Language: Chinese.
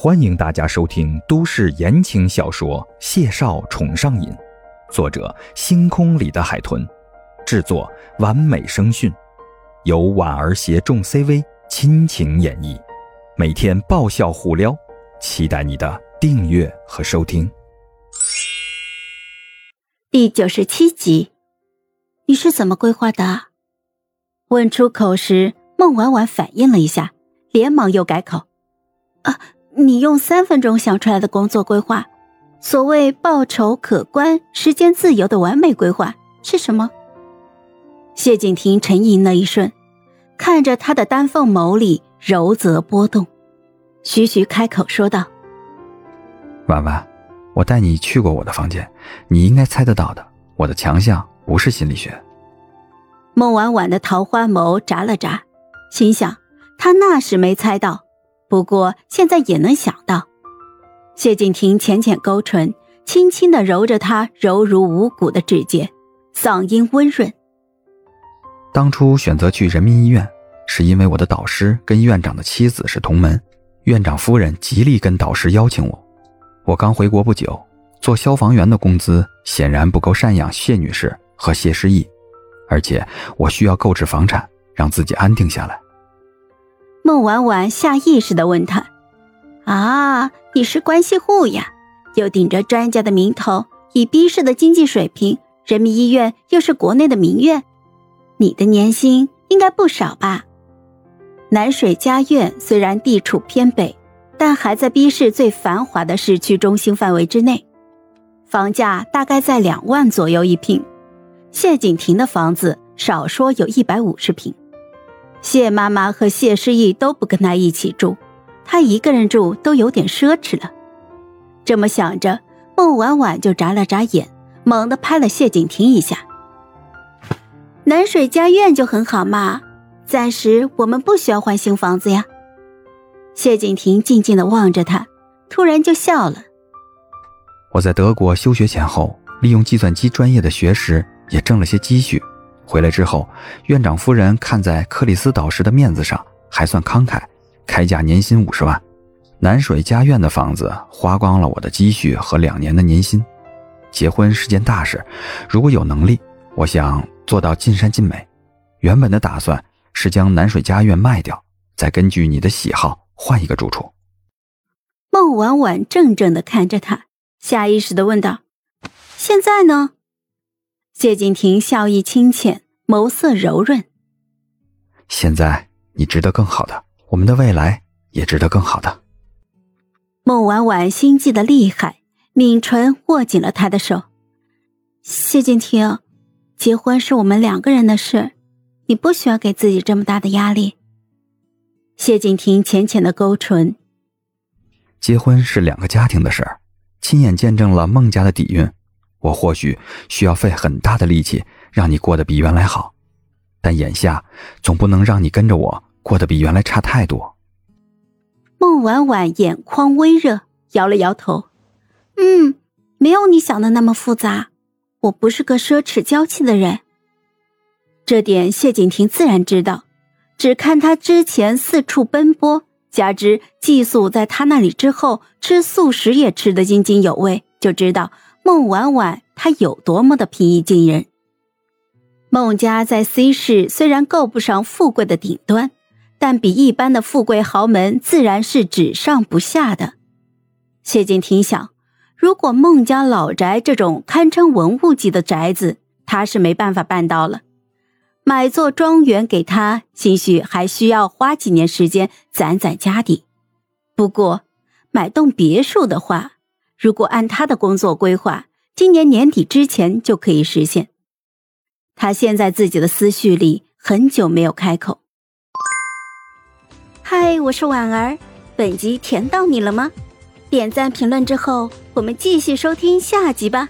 欢迎大家收听都市言情小说《谢少宠上瘾》，作者：星空里的海豚，制作：完美声讯，由婉儿携众 CV 亲情演绎，每天爆笑互撩，期待你的订阅和收听。第九十七集，你是怎么规划的？问出口时，孟婉婉反应了一下，连忙又改口：“啊。”你用三分钟想出来的工作规划，所谓报酬可观、时间自由的完美规划是什么？谢景亭沉吟了一瞬，看着他的丹凤眸里柔泽波动，徐徐开口说道：“婉婉，我带你去过我的房间，你应该猜得到的。我的强项不是心理学。”孟婉婉的桃花眸眨了眨，心想：他那时没猜到。不过现在也能想到，谢景亭浅浅勾唇，轻轻的揉着她柔如无骨的指尖，嗓音温润。当初选择去人民医院，是因为我的导师跟院长的妻子是同门，院长夫人极力跟导师邀请我。我刚回国不久，做消防员的工资显然不够赡养谢女士和谢失忆，而且我需要购置房产，让自己安定下来。孟婉婉下意识的问他：“啊，你是关系户呀？又顶着专家的名头，以 B 市的经济水平，人民医院又是国内的名院，你的年薪应该不少吧？南水家苑虽然地处偏北，但还在 B 市最繁华的市区中心范围之内，房价大概在两万左右一平。谢景亭的房子少说有一百五十平。”谢妈妈和谢诗意都不跟他一起住，他一个人住都有点奢侈了。这么想着，孟婉婉就眨了眨眼，猛地拍了谢景亭一下。南水家苑就很好嘛，暂时我们不需要换新房子呀。谢景亭静静的望着他，突然就笑了。我在德国休学前后，利用计算机专业的学识，也挣了些积蓄。回来之后，院长夫人看在克里斯导师的面子上，还算慷慨，开价年薪五十万。南水家苑的房子花光了我的积蓄和两年的年薪。结婚是件大事，如果有能力，我想做到尽善尽美。原本的打算是将南水家苑卖掉，再根据你的喜好换一个住处。孟婉婉怔怔的看着他，下意识的问道：“现在呢？”谢景亭笑意清浅，眸色柔润。现在你值得更好的，我们的未来也值得更好的。孟婉婉心悸的厉害，抿唇握紧了他的手。谢景亭，结婚是我们两个人的事，你不需要给自己这么大的压力。谢景亭浅浅的勾唇。结婚是两个家庭的事儿，亲眼见证了孟家的底蕴。我或许需要费很大的力气让你过得比原来好，但眼下总不能让你跟着我过得比原来差太多。孟婉婉眼眶微热，摇了摇头：“嗯，没有你想的那么复杂。我不是个奢侈娇气的人，这点谢景亭自然知道。只看他之前四处奔波，加之寄宿在他那里之后，吃素食也吃得津津有味，就知道。”孟婉婉，她有多么的平易近人？孟家在 C 市虽然够不上富贵的顶端，但比一般的富贵豪门自然是只上不下的。谢景亭想，如果孟家老宅这种堪称文物级的宅子，他是没办法办到了。买座庄园给他，兴许还需要花几年时间攒攒家底。不过，买栋别墅的话，如果按他的工作规划，今年年底之前就可以实现。他现在自己的思绪里很久没有开口。嗨，我是婉儿，本集甜到你了吗？点赞评论之后，我们继续收听下集吧。